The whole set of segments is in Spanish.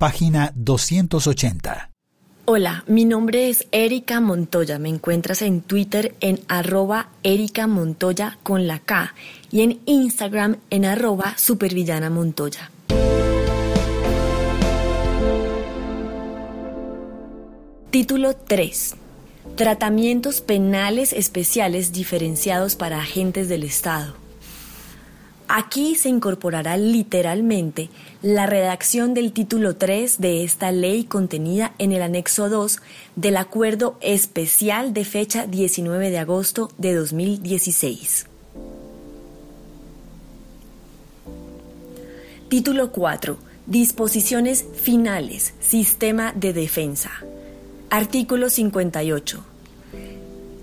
página 280. Hola, mi nombre es Erika Montoya. Me encuentras en Twitter en arroba Erika Montoya con la K y en Instagram en arroba Supervillana Montoya. Título 3. Tratamientos penales especiales diferenciados para agentes del Estado. Aquí se incorporará literalmente la redacción del título 3 de esta ley contenida en el anexo 2 del Acuerdo Especial de fecha 19 de agosto de 2016. Título 4. Disposiciones finales. Sistema de defensa. Artículo 58.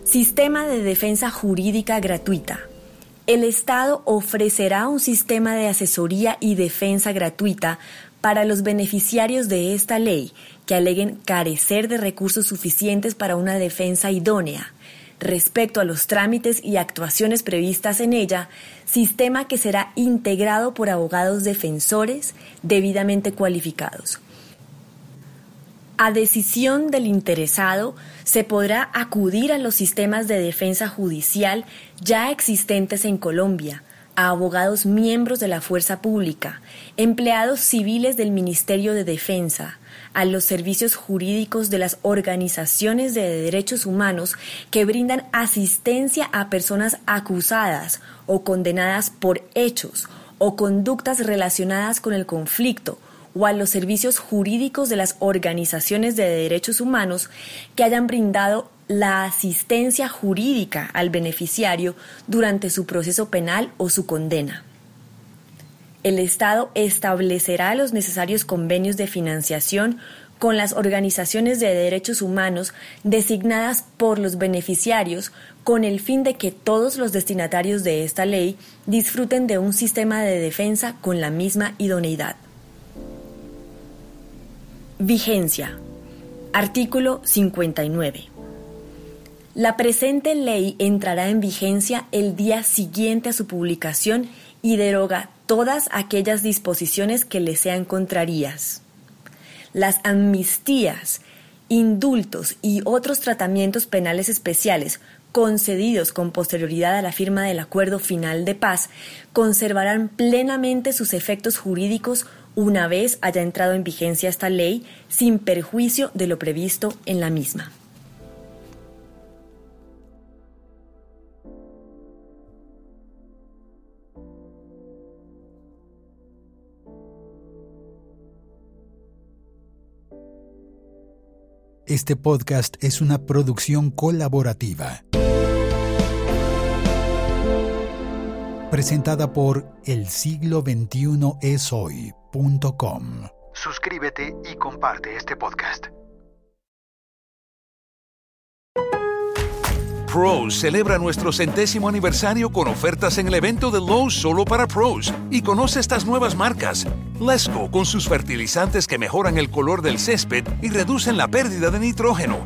Sistema de defensa jurídica gratuita el Estado ofrecerá un sistema de asesoría y defensa gratuita para los beneficiarios de esta ley que aleguen carecer de recursos suficientes para una defensa idónea respecto a los trámites y actuaciones previstas en ella, sistema que será integrado por abogados defensores debidamente cualificados. A decisión del interesado, se podrá acudir a los sistemas de defensa judicial ya existentes en Colombia, a abogados miembros de la fuerza pública, empleados civiles del Ministerio de Defensa, a los servicios jurídicos de las organizaciones de derechos humanos que brindan asistencia a personas acusadas o condenadas por hechos o conductas relacionadas con el conflicto o a los servicios jurídicos de las organizaciones de derechos humanos que hayan brindado la asistencia jurídica al beneficiario durante su proceso penal o su condena. El Estado establecerá los necesarios convenios de financiación con las organizaciones de derechos humanos designadas por los beneficiarios con el fin de que todos los destinatarios de esta ley disfruten de un sistema de defensa con la misma idoneidad. Vigencia. Artículo 59. La presente ley entrará en vigencia el día siguiente a su publicación y deroga todas aquellas disposiciones que le sean contrarias. Las amnistías, indultos y otros tratamientos penales especiales concedidos con posterioridad a la firma del acuerdo final de paz conservarán plenamente sus efectos jurídicos una vez haya entrado en vigencia esta ley sin perjuicio de lo previsto en la misma. Este podcast es una producción colaborativa. Presentada por El siglo XXI es hoy Suscríbete y comparte este podcast. Pros celebra nuestro centésimo aniversario con ofertas en el evento de Lowe's solo para pros y conoce estas nuevas marcas. Lesco con sus fertilizantes que mejoran el color del césped y reducen la pérdida de nitrógeno.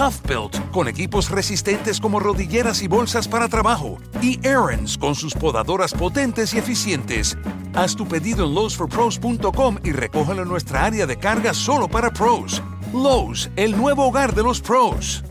Tough con equipos resistentes como rodilleras y bolsas para trabajo. Y Aaron's con sus podadoras potentes y eficientes. Haz tu pedido en lowesforpros.com y recógelo en nuestra área de carga solo para pros. Lowe's, el nuevo hogar de los pros.